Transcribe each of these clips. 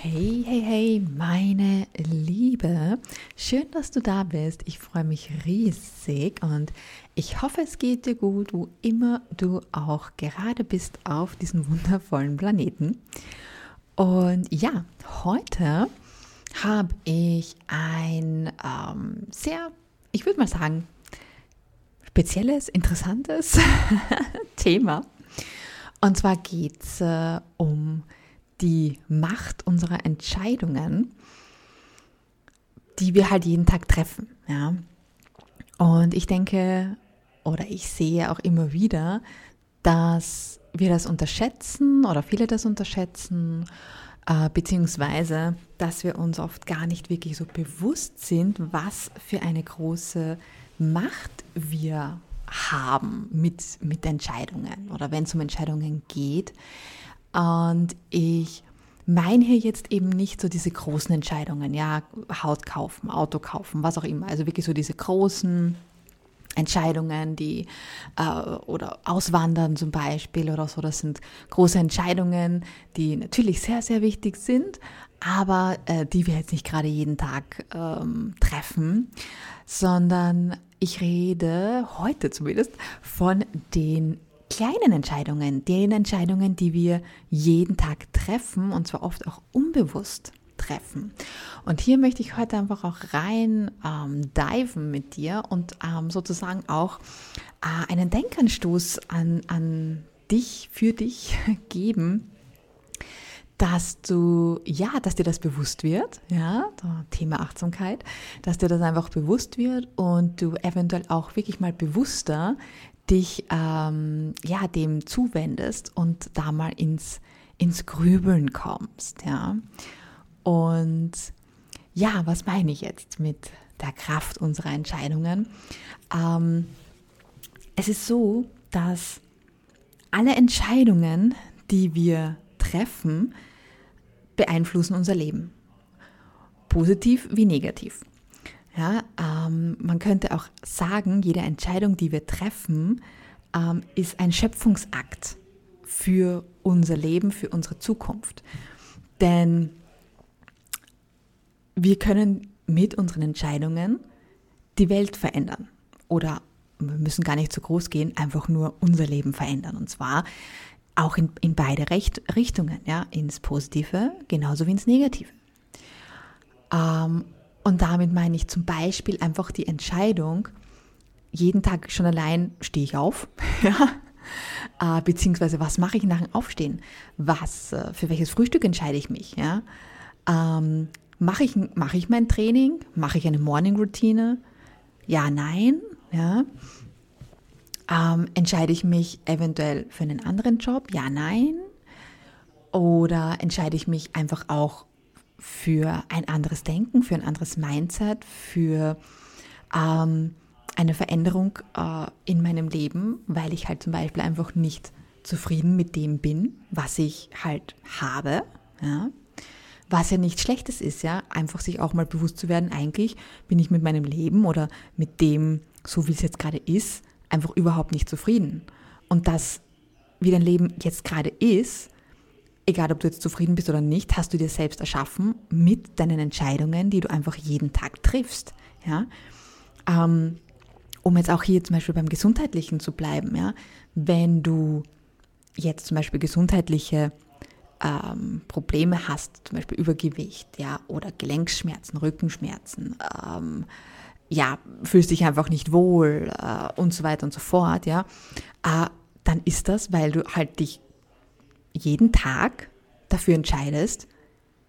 Hey, hey, hey, meine Liebe. Schön, dass du da bist. Ich freue mich riesig und ich hoffe, es geht dir gut, wo immer du auch gerade bist auf diesem wundervollen Planeten. Und ja, heute habe ich ein ähm, sehr, ich würde mal sagen, spezielles, interessantes Thema. Und zwar geht es äh, um die Macht unserer Entscheidungen, die wir halt jeden Tag treffen. Ja? Und ich denke, oder ich sehe auch immer wieder, dass wir das unterschätzen oder viele das unterschätzen, äh, beziehungsweise dass wir uns oft gar nicht wirklich so bewusst sind, was für eine große Macht wir haben mit, mit Entscheidungen oder wenn es um Entscheidungen geht. Und ich meine hier jetzt eben nicht so diese großen Entscheidungen, ja, Haut kaufen, Auto kaufen, was auch immer. Also wirklich so diese großen Entscheidungen, die äh, oder auswandern zum Beispiel oder so. Das sind große Entscheidungen, die natürlich sehr, sehr wichtig sind, aber äh, die wir jetzt nicht gerade jeden Tag ähm, treffen, sondern ich rede heute zumindest von den kleinen Entscheidungen, den Entscheidungen, die wir jeden Tag treffen und zwar oft auch unbewusst treffen. Und hier möchte ich heute einfach auch rein ähm, diven mit dir und ähm, sozusagen auch äh, einen Denkanstoß an, an dich, für dich geben, dass du, ja, dass dir das bewusst wird, ja, Thema Achtsamkeit, dass dir das einfach bewusst wird und du eventuell auch wirklich mal bewusster dich ähm, ja, dem zuwendest und da mal ins, ins Grübeln kommst. Ja? Und ja, was meine ich jetzt mit der Kraft unserer Entscheidungen? Ähm, es ist so, dass alle Entscheidungen, die wir treffen, beeinflussen unser Leben. Positiv wie negativ. Ja, ähm, man könnte auch sagen, jede Entscheidung, die wir treffen, ähm, ist ein Schöpfungsakt für unser Leben, für unsere Zukunft. Denn wir können mit unseren Entscheidungen die Welt verändern. Oder wir müssen gar nicht so groß gehen, einfach nur unser Leben verändern. Und zwar auch in, in beide Recht, Richtungen, ja, ins Positive genauso wie ins Negative. Ähm, und damit meine ich zum Beispiel einfach die Entscheidung, jeden Tag schon allein stehe ich auf, ja? äh, beziehungsweise was mache ich nach dem Aufstehen, was, äh, für welches Frühstück entscheide ich mich, ja? Ähm, mache ich, mache ich mein Training, mache ich eine Morning-Routine, ja, nein, ja? Ähm, entscheide ich mich eventuell für einen anderen Job, ja, nein, oder entscheide ich mich einfach auch für ein anderes Denken, für ein anderes Mindset, für ähm, eine Veränderung äh, in meinem Leben, weil ich halt zum Beispiel einfach nicht zufrieden mit dem bin, was ich halt habe. Ja? Was ja nichts Schlechtes ist, ja, einfach sich auch mal bewusst zu werden, eigentlich bin ich mit meinem Leben oder mit dem, so wie es jetzt gerade ist, einfach überhaupt nicht zufrieden. Und das, wie dein Leben jetzt gerade ist, egal ob du jetzt zufrieden bist oder nicht, hast du dir selbst erschaffen mit deinen Entscheidungen, die du einfach jeden Tag triffst. Ja? Ähm, um jetzt auch hier zum Beispiel beim Gesundheitlichen zu bleiben, ja? wenn du jetzt zum Beispiel gesundheitliche ähm, Probleme hast, zum Beispiel Übergewicht, ja, oder Gelenkschmerzen, Rückenschmerzen, ähm, ja, fühlst dich einfach nicht wohl äh, und so weiter und so fort, ja, äh, dann ist das, weil du halt dich jeden Tag dafür entscheidest,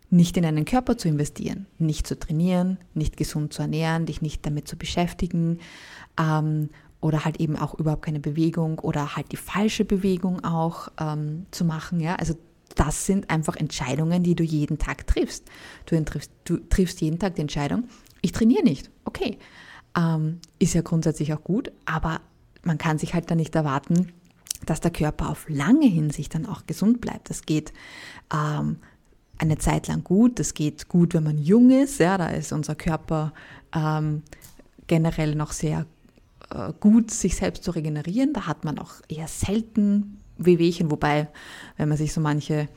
nicht in einen Körper zu investieren, nicht zu trainieren, nicht gesund zu ernähren, dich nicht damit zu beschäftigen ähm, oder halt eben auch überhaupt keine Bewegung oder halt die falsche Bewegung auch ähm, zu machen. Ja? Also das sind einfach Entscheidungen, die du jeden Tag triffst. Du triffst, du triffst jeden Tag die Entscheidung, ich trainiere nicht. Okay, ähm, ist ja grundsätzlich auch gut, aber man kann sich halt da nicht erwarten, dass der Körper auf lange Hinsicht dann auch gesund bleibt. Das geht ähm, eine Zeit lang gut, das geht gut, wenn man jung ist, ja, da ist unser Körper ähm, generell noch sehr äh, gut, sich selbst zu regenerieren. Da hat man auch eher selten Wehwehchen, wobei, wenn man sich so manche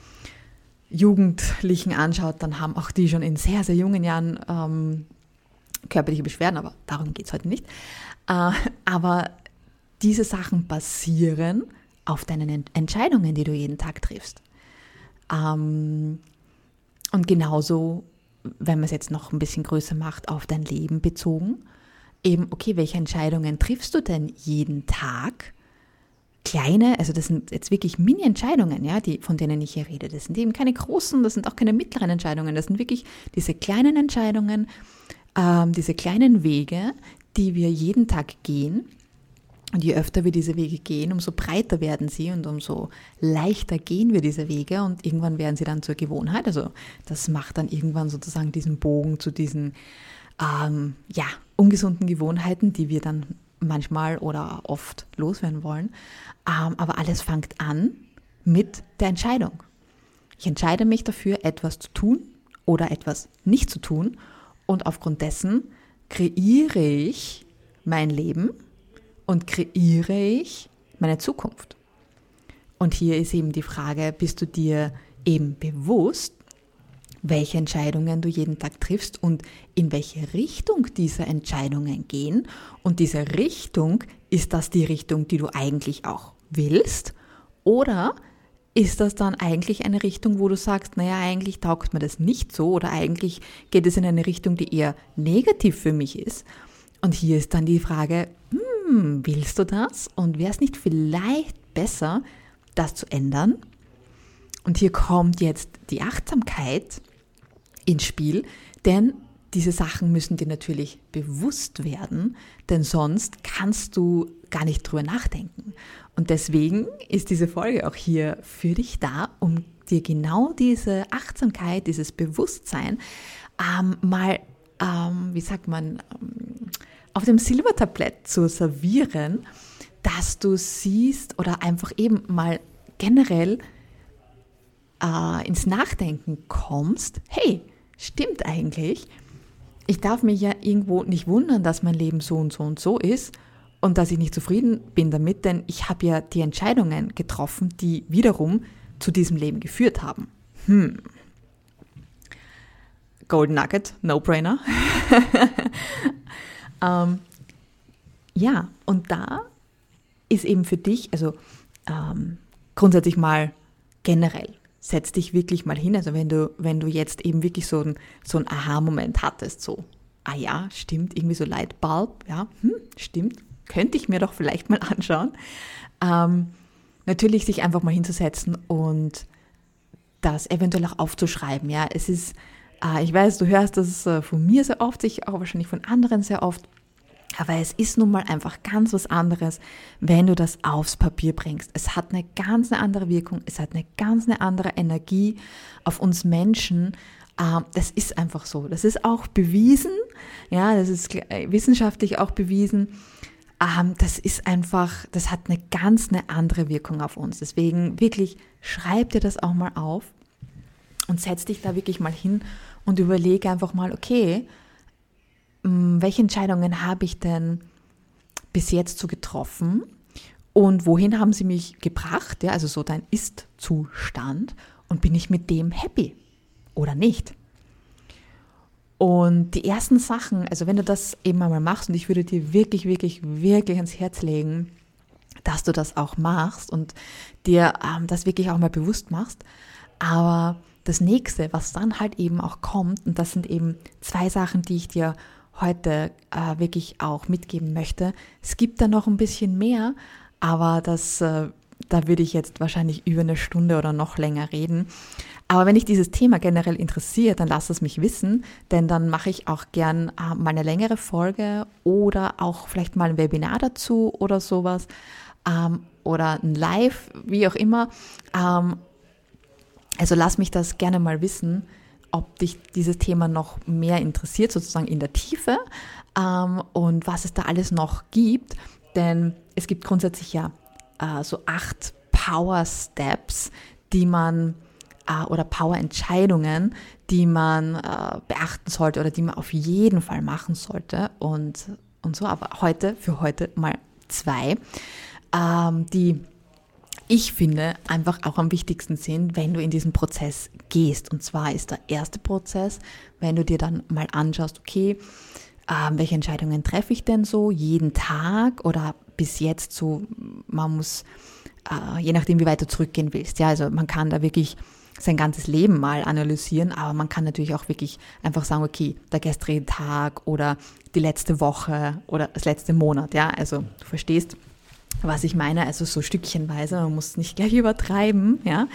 Jugendlichen anschaut, dann haben auch die schon in sehr, sehr jungen Jahren ähm, körperliche Beschwerden, aber darum geht es heute nicht. Äh, aber diese Sachen basieren auf deinen Entscheidungen, die du jeden Tag triffst. Ähm, und genauso, wenn man es jetzt noch ein bisschen größer macht, auf dein Leben bezogen, eben, okay, welche Entscheidungen triffst du denn jeden Tag? Kleine, also das sind jetzt wirklich Mini-Entscheidungen, ja, die, von denen ich hier rede. Das sind eben keine großen, das sind auch keine mittleren Entscheidungen. Das sind wirklich diese kleinen Entscheidungen, ähm, diese kleinen Wege, die wir jeden Tag gehen und je öfter wir diese Wege gehen, umso breiter werden sie und umso leichter gehen wir diese Wege und irgendwann werden sie dann zur Gewohnheit. Also das macht dann irgendwann sozusagen diesen Bogen zu diesen ähm, ja, ungesunden Gewohnheiten, die wir dann manchmal oder oft loswerden wollen. Ähm, aber alles fängt an mit der Entscheidung. Ich entscheide mich dafür, etwas zu tun oder etwas nicht zu tun und aufgrund dessen kreiere ich mein Leben und kreiere ich meine Zukunft? Und hier ist eben die Frage, bist du dir eben bewusst, welche Entscheidungen du jeden Tag triffst und in welche Richtung diese Entscheidungen gehen. Und diese Richtung, ist das die Richtung, die du eigentlich auch willst? Oder ist das dann eigentlich eine Richtung, wo du sagst, naja, eigentlich taugt mir das nicht so oder eigentlich geht es in eine Richtung, die eher negativ für mich ist? Und hier ist dann die Frage, hm, willst du das? Und wäre es nicht vielleicht besser, das zu ändern? Und hier kommt jetzt die Achtsamkeit ins Spiel, denn diese Sachen müssen dir natürlich bewusst werden, denn sonst kannst du gar nicht drüber nachdenken. Und deswegen ist diese Folge auch hier für dich da, um dir genau diese Achtsamkeit, dieses Bewusstsein ähm, mal, ähm, wie sagt man, ähm, auf dem Silbertablett zu servieren, dass du siehst oder einfach eben mal generell äh, ins Nachdenken kommst, hey, stimmt eigentlich, ich darf mich ja irgendwo nicht wundern, dass mein Leben so und so und so ist und dass ich nicht zufrieden bin damit, denn ich habe ja die Entscheidungen getroffen, die wiederum zu diesem Leben geführt haben. Hm. Golden Nugget, No-Brainer. Ähm, ja, und da ist eben für dich, also ähm, grundsätzlich mal generell, setz dich wirklich mal hin. Also wenn du, wenn du jetzt eben wirklich so ein, so Aha-Moment hattest, so, ah ja, stimmt, irgendwie so Lightbulb, ja, hm, stimmt, könnte ich mir doch vielleicht mal anschauen. Ähm, natürlich sich einfach mal hinzusetzen und das eventuell auch aufzuschreiben. Ja, es ist, ich weiß, du hörst das äh, von mir sehr oft, ich auch wahrscheinlich von anderen sehr oft. Aber es ist nun mal einfach ganz was anderes, wenn du das aufs Papier bringst. Es hat eine ganz eine andere Wirkung, es hat eine ganz eine andere Energie auf uns Menschen. Ähm, das ist einfach so. Das ist auch bewiesen, ja, das ist wissenschaftlich auch bewiesen. Ähm, das ist einfach, das hat eine ganz eine andere Wirkung auf uns. Deswegen wirklich schreib dir das auch mal auf und setz dich da wirklich mal hin und überlege einfach mal, okay, hm, welche Entscheidungen habe ich denn bis jetzt so getroffen und wohin haben sie mich gebracht, ja, also so dein Ist-Zustand und bin ich mit dem happy oder nicht? Und die ersten Sachen, also wenn du das eben einmal machst und ich würde dir wirklich, wirklich, wirklich ans Herz legen, dass du das auch machst und dir ähm, das wirklich auch mal bewusst machst. Aber das nächste, was dann halt eben auch kommt, und das sind eben zwei Sachen, die ich dir heute äh, wirklich auch mitgeben möchte. Es gibt da noch ein bisschen mehr, aber das, äh, da würde ich jetzt wahrscheinlich über eine Stunde oder noch länger reden. Aber wenn dich dieses Thema generell interessiert, dann lass es mich wissen, denn dann mache ich auch gern äh, mal eine längere Folge oder auch vielleicht mal ein Webinar dazu oder sowas ähm, oder ein Live, wie auch immer. Ähm, also lass mich das gerne mal wissen ob dich dieses Thema noch mehr interessiert, sozusagen in der Tiefe ähm, und was es da alles noch gibt. Denn es gibt grundsätzlich ja äh, so acht Power Steps, die man äh, oder Power Entscheidungen, die man äh, beachten sollte oder die man auf jeden Fall machen sollte. Und, und so, aber heute, für heute mal zwei, ähm, die ich finde, einfach auch am wichtigsten sind, wenn du in diesen Prozess gehst. Und zwar ist der erste Prozess, wenn du dir dann mal anschaust, okay, äh, welche Entscheidungen treffe ich denn so jeden Tag oder bis jetzt so, man muss, äh, je nachdem, wie weit du zurückgehen willst. Ja, also man kann da wirklich sein ganzes Leben mal analysieren, aber man kann natürlich auch wirklich einfach sagen, okay, der gestrige Tag oder die letzte Woche oder das letzte Monat, ja, also du verstehst, was ich meine, also so stückchenweise, man muss nicht gleich übertreiben, ja.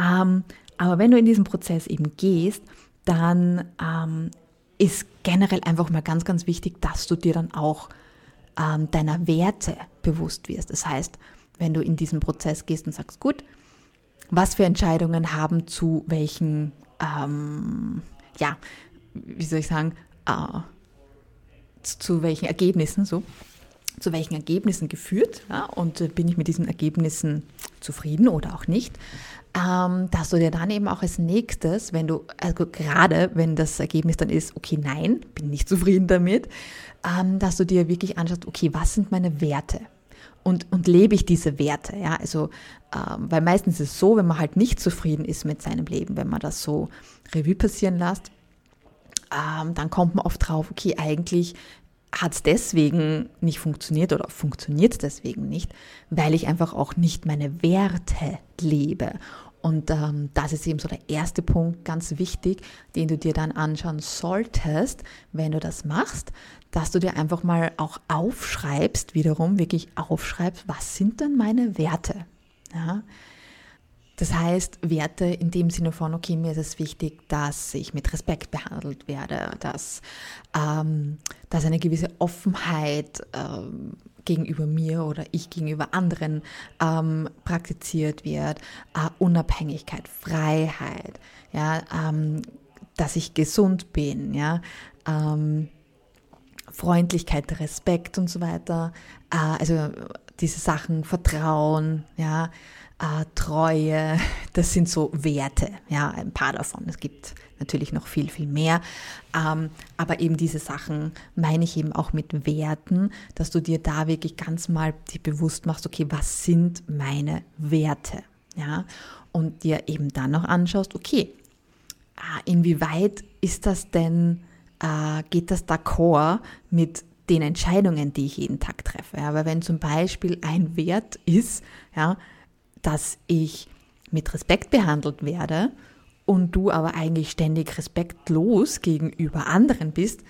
Ähm, aber wenn du in diesen Prozess eben gehst, dann ähm, ist generell einfach mal ganz, ganz wichtig, dass du dir dann auch ähm, deiner Werte bewusst wirst. Das heißt, wenn du in diesen Prozess gehst und sagst, gut, was für Entscheidungen haben zu welchen, ähm, ja, wie soll ich sagen, äh, zu welchen Ergebnissen so, zu welchen Ergebnissen geführt ja, und äh, bin ich mit diesen Ergebnissen zufrieden oder auch nicht, ähm, dass du dir dann eben auch als nächstes, wenn du, also gerade wenn das Ergebnis dann ist, okay, nein, bin nicht zufrieden damit, ähm, dass du dir wirklich anschaust, okay, was sind meine Werte? Und, und lebe ich diese Werte? Ja, also, ähm, weil meistens ist es so, wenn man halt nicht zufrieden ist mit seinem Leben, wenn man das so Revue passieren lässt, ähm, dann kommt man oft drauf, okay, eigentlich hat es deswegen nicht funktioniert oder funktioniert es deswegen nicht, weil ich einfach auch nicht meine Werte lebe. Und ähm, das ist eben so der erste Punkt, ganz wichtig, den du dir dann anschauen solltest, wenn du das machst, dass du dir einfach mal auch aufschreibst, wiederum wirklich aufschreibst, was sind denn meine Werte? Ja? Das heißt, Werte in dem Sinne von, okay, mir ist es wichtig, dass ich mit Respekt behandelt werde, dass, ähm, dass eine gewisse Offenheit ähm, gegenüber mir oder ich gegenüber anderen ähm, praktiziert wird, äh, Unabhängigkeit, Freiheit, ja, ähm, dass ich gesund bin, ja, ähm, Freundlichkeit, Respekt und so weiter, äh, also diese Sachen, Vertrauen, ja, äh, Treue, das sind so Werte, ja, ein paar davon. Es gibt natürlich noch viel, viel mehr. Ähm, aber eben diese Sachen meine ich eben auch mit Werten, dass du dir da wirklich ganz mal dir bewusst machst, okay, was sind meine Werte? Ja, und dir eben dann noch anschaust, okay, äh, inwieweit ist das denn, äh, geht das d'accord mit den Entscheidungen, die ich jeden Tag treffe? Ja, weil wenn zum Beispiel ein Wert ist, ja, dass ich mit Respekt behandelt werde und du aber eigentlich ständig respektlos gegenüber anderen bist,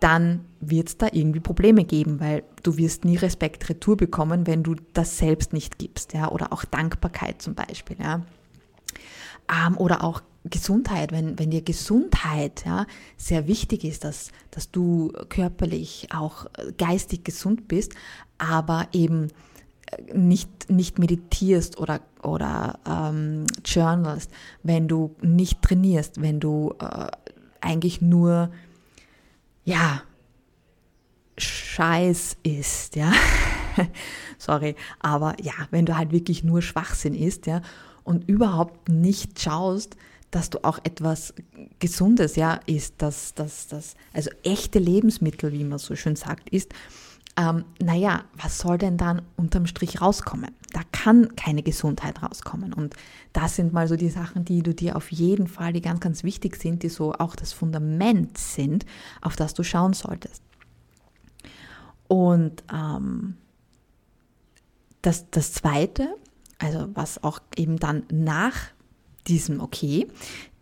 dann wird es da irgendwie Probleme geben, weil du wirst nie Respekt retour bekommen, wenn du das selbst nicht gibst, ja, oder auch Dankbarkeit zum Beispiel, ja. Ähm, oder auch Gesundheit, wenn, wenn dir Gesundheit ja, sehr wichtig ist, dass, dass du körperlich, auch geistig gesund bist, aber eben nicht, nicht meditierst oder, oder ähm, journalst, wenn du nicht trainierst, wenn du äh, eigentlich nur, ja, Scheiß isst, ja. Sorry, aber ja, wenn du halt wirklich nur Schwachsinn isst, ja, und überhaupt nicht schaust, dass du auch etwas Gesundes, ja, isst, dass das, das, also echte Lebensmittel, wie man so schön sagt, ist, ähm, naja, was soll denn dann unterm Strich rauskommen? Da kann keine Gesundheit rauskommen. Und das sind mal so die Sachen, die du dir auf jeden Fall, die ganz, ganz wichtig sind, die so auch das Fundament sind, auf das du schauen solltest. Und ähm, das, das Zweite, also was auch eben dann nach diesem Okay,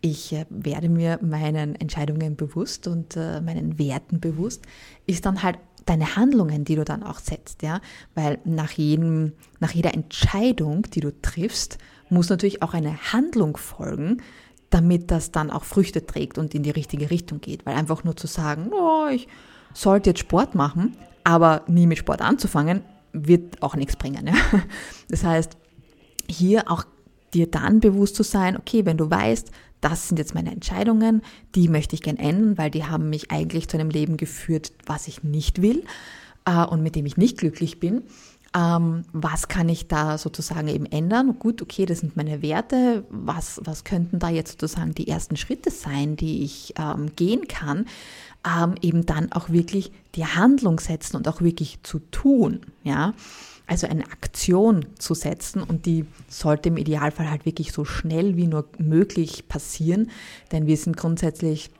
ich äh, werde mir meinen Entscheidungen bewusst und äh, meinen Werten bewusst, ist dann halt deine Handlungen, die du dann auch setzt, ja, weil nach jedem, nach jeder Entscheidung, die du triffst, muss natürlich auch eine Handlung folgen, damit das dann auch Früchte trägt und in die richtige Richtung geht, weil einfach nur zu sagen, oh, ich sollte jetzt Sport machen, aber nie mit Sport anzufangen, wird auch nichts bringen. Ja? Das heißt, hier auch dir dann bewusst zu sein, okay, wenn du weißt, das sind jetzt meine Entscheidungen, die möchte ich gern ändern, weil die haben mich eigentlich zu einem Leben geführt, was ich nicht will äh, und mit dem ich nicht glücklich bin. Ähm, was kann ich da sozusagen eben ändern? Gut, okay, das sind meine Werte. Was, was könnten da jetzt sozusagen die ersten Schritte sein, die ich ähm, gehen kann? Ähm, eben dann auch wirklich die Handlung setzen und auch wirklich zu tun, ja. Also eine Aktion zu setzen und die sollte im Idealfall halt wirklich so schnell wie nur möglich passieren, denn wir sind grundsätzlich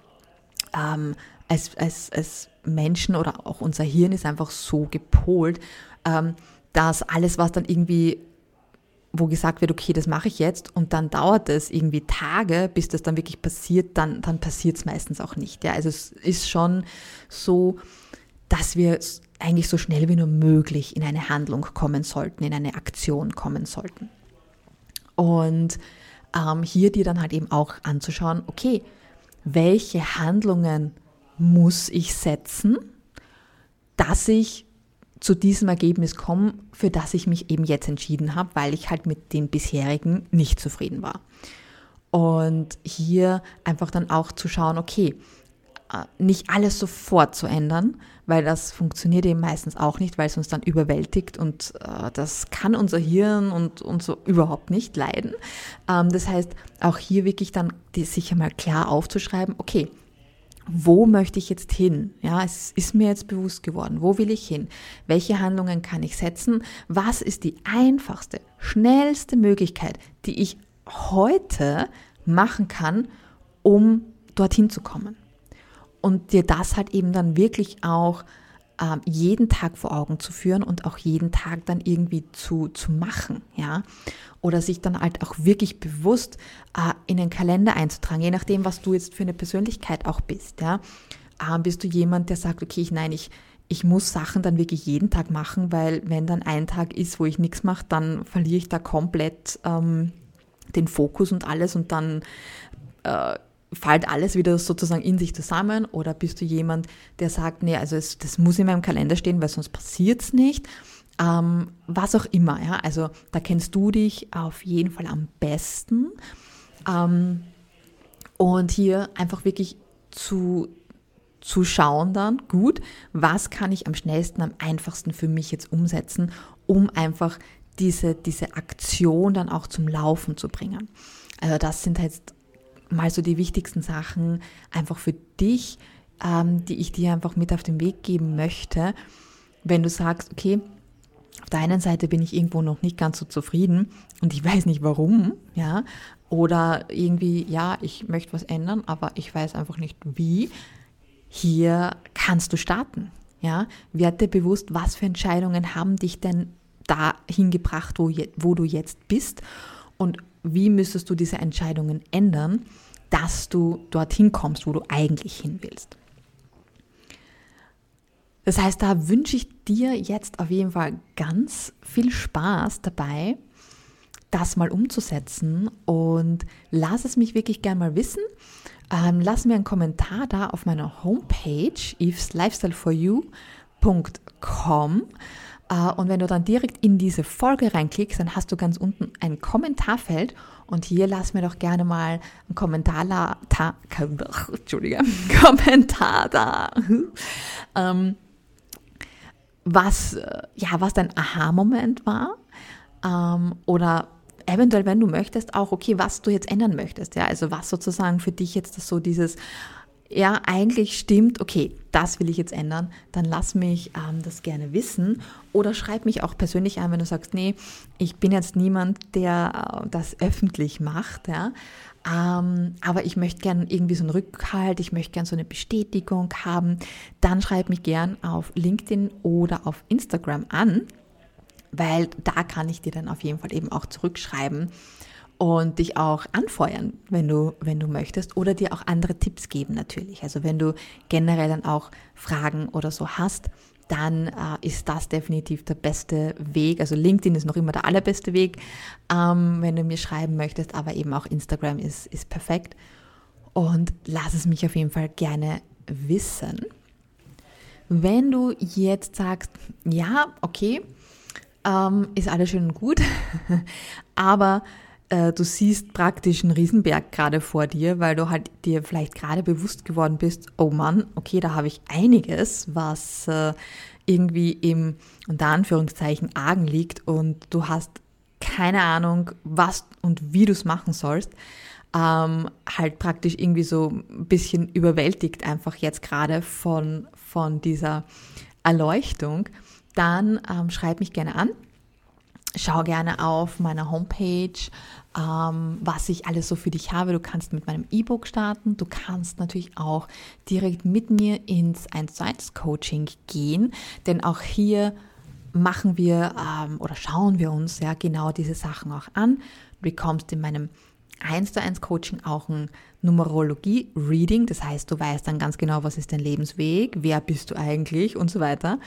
ähm, als, als, als Menschen oder auch unser Hirn ist einfach so gepolt, ähm, dass alles, was dann irgendwie, wo gesagt wird, okay, das mache ich jetzt und dann dauert es irgendwie Tage, bis das dann wirklich passiert, dann, dann passiert es meistens auch nicht. Ja? Also es ist schon so, dass wir eigentlich so schnell wie nur möglich in eine Handlung kommen sollten, in eine Aktion kommen sollten. Und ähm, hier dir dann halt eben auch anzuschauen, okay, welche Handlungen muss ich setzen, dass ich zu diesem Ergebnis komme, für das ich mich eben jetzt entschieden habe, weil ich halt mit den bisherigen nicht zufrieden war. Und hier einfach dann auch zu schauen, okay, nicht alles sofort zu ändern, weil das funktioniert eben meistens auch nicht, weil es uns dann überwältigt und äh, das kann unser Hirn und, und so überhaupt nicht leiden. Ähm, das heißt, auch hier wirklich dann die, sich einmal klar aufzuschreiben, okay, wo möchte ich jetzt hin? Ja, es ist mir jetzt bewusst geworden. Wo will ich hin? Welche Handlungen kann ich setzen? Was ist die einfachste, schnellste Möglichkeit, die ich heute machen kann, um dorthin zu kommen? Und dir das halt eben dann wirklich auch äh, jeden Tag vor Augen zu führen und auch jeden Tag dann irgendwie zu, zu machen, ja. Oder sich dann halt auch wirklich bewusst äh, in den Kalender einzutragen, je nachdem, was du jetzt für eine Persönlichkeit auch bist, ja. Äh, bist du jemand, der sagt, okay, ich, nein, ich, ich muss Sachen dann wirklich jeden Tag machen, weil wenn dann ein Tag ist, wo ich nichts mache, dann verliere ich da komplett ähm, den Fokus und alles und dann äh, fällt alles wieder sozusagen in sich zusammen oder bist du jemand, der sagt, nee, also es, das muss in meinem Kalender stehen, weil sonst passiert es nicht. Ähm, was auch immer, ja, also da kennst du dich auf jeden Fall am besten. Ähm, und hier einfach wirklich zu, zu schauen dann, gut, was kann ich am schnellsten, am einfachsten für mich jetzt umsetzen, um einfach diese, diese Aktion dann auch zum Laufen zu bringen. Also das sind jetzt mal so die wichtigsten Sachen einfach für dich, ähm, die ich dir einfach mit auf den Weg geben möchte. Wenn du sagst, okay, auf der einen Seite bin ich irgendwo noch nicht ganz so zufrieden und ich weiß nicht warum, ja, oder irgendwie, ja, ich möchte was ändern, aber ich weiß einfach nicht wie. Hier kannst du starten, ja. Werde bewusst, was für Entscheidungen haben dich denn dahin gebracht, wo, wo du jetzt bist und wie müsstest du diese Entscheidungen ändern, dass du dorthin kommst, wo du eigentlich hin willst. Das heißt, da wünsche ich dir jetzt auf jeden Fall ganz viel Spaß dabei, das mal umzusetzen und lass es mich wirklich gern mal wissen. Ähm, lass mir einen Kommentar da auf meiner Homepage eveslifestyleforyou.com und wenn du dann direkt in diese Folge reinklickst, dann hast du ganz unten ein Kommentarfeld und hier lass mir doch gerne mal einen Kommentar, da, Entschuldige, Kommentar da. ähm, was, äh, ja, was dein Aha-Moment war ähm, oder eventuell, wenn du möchtest, auch, okay, was du jetzt ändern möchtest, ja, also was sozusagen für dich jetzt so dieses ja, eigentlich stimmt, okay, das will ich jetzt ändern, dann lass mich ähm, das gerne wissen. Oder schreib mich auch persönlich an, wenn du sagst, nee, ich bin jetzt niemand, der äh, das öffentlich macht, ja, ähm, aber ich möchte gerne irgendwie so einen Rückhalt, ich möchte gerne so eine Bestätigung haben, dann schreib mich gern auf LinkedIn oder auf Instagram an, weil da kann ich dir dann auf jeden Fall eben auch zurückschreiben und dich auch anfeuern, wenn du, wenn du möchtest, oder dir auch andere Tipps geben natürlich. Also wenn du generell dann auch Fragen oder so hast, dann äh, ist das definitiv der beste Weg. Also LinkedIn ist noch immer der allerbeste Weg, ähm, wenn du mir schreiben möchtest, aber eben auch Instagram ist, ist perfekt. Und lass es mich auf jeden Fall gerne wissen. Wenn du jetzt sagst, ja, okay, ähm, ist alles schön und gut, aber äh, du siehst praktisch einen Riesenberg gerade vor dir, weil du halt dir vielleicht gerade bewusst geworden bist, oh Mann, okay, da habe ich einiges, was äh, irgendwie im, unter Anführungszeichen, Argen liegt und du hast keine Ahnung, was und wie du es machen sollst. Ähm, halt praktisch irgendwie so ein bisschen überwältigt einfach jetzt gerade von, von dieser Erleuchtung, dann ähm, schreib mich gerne an. Schau gerne auf meiner Homepage, ähm, was ich alles so für dich habe. Du kannst mit meinem E-Book starten. Du kannst natürlich auch direkt mit mir ins 1 zu 1 Coaching gehen, denn auch hier machen wir ähm, oder schauen wir uns ja genau diese Sachen auch an. Du bekommst in meinem 1 zu 1 Coaching auch ein Numerologie-Reading. Das heißt, du weißt dann ganz genau, was ist dein Lebensweg, wer bist du eigentlich und so weiter.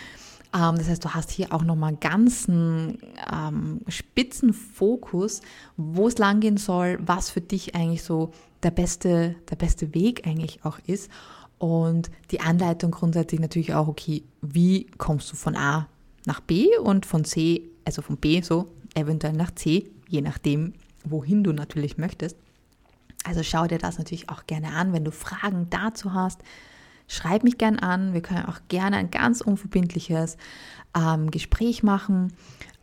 Ähm, das heißt, du hast hier auch nochmal einen ganzen ähm, spitzen Fokus, wo es langgehen soll, was für dich eigentlich so der beste, der beste Weg eigentlich auch ist. Und die Anleitung grundsätzlich natürlich auch, okay, wie kommst du von A nach B und von C, also von B so, eventuell nach C, je nachdem, wohin du natürlich möchtest. Also schau dir das natürlich auch gerne an, wenn du Fragen dazu hast schreib mich gern an. Wir können auch gerne ein ganz unverbindliches ähm, Gespräch machen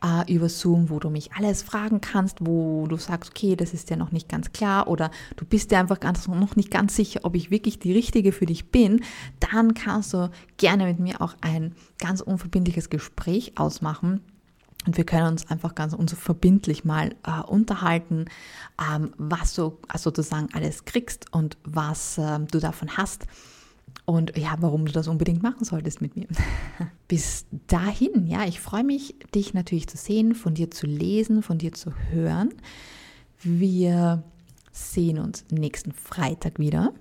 äh, über Zoom, wo du mich alles fragen kannst, wo du sagst, okay, das ist ja noch nicht ganz klar oder du bist dir einfach ganz, noch nicht ganz sicher, ob ich wirklich die Richtige für dich bin. Dann kannst du gerne mit mir auch ein ganz unverbindliches Gespräch ausmachen. Und wir können uns einfach ganz unverbindlich mal äh, unterhalten, ähm, was du sozusagen alles kriegst und was äh, du davon hast und ja, warum du das unbedingt machen solltest mit mir. Bis dahin, ja, ich freue mich, dich natürlich zu sehen, von dir zu lesen, von dir zu hören. Wir sehen uns nächsten Freitag wieder.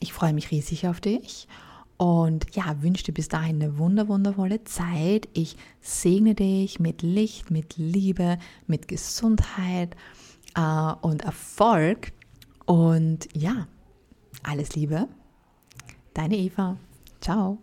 Ich freue mich riesig auf dich und ja, wünsche dir bis dahin eine wunder, wundervolle Zeit. Ich segne dich mit Licht, mit Liebe, mit Gesundheit äh, und Erfolg. Und ja, alles Liebe, Deine Eva. Ciao.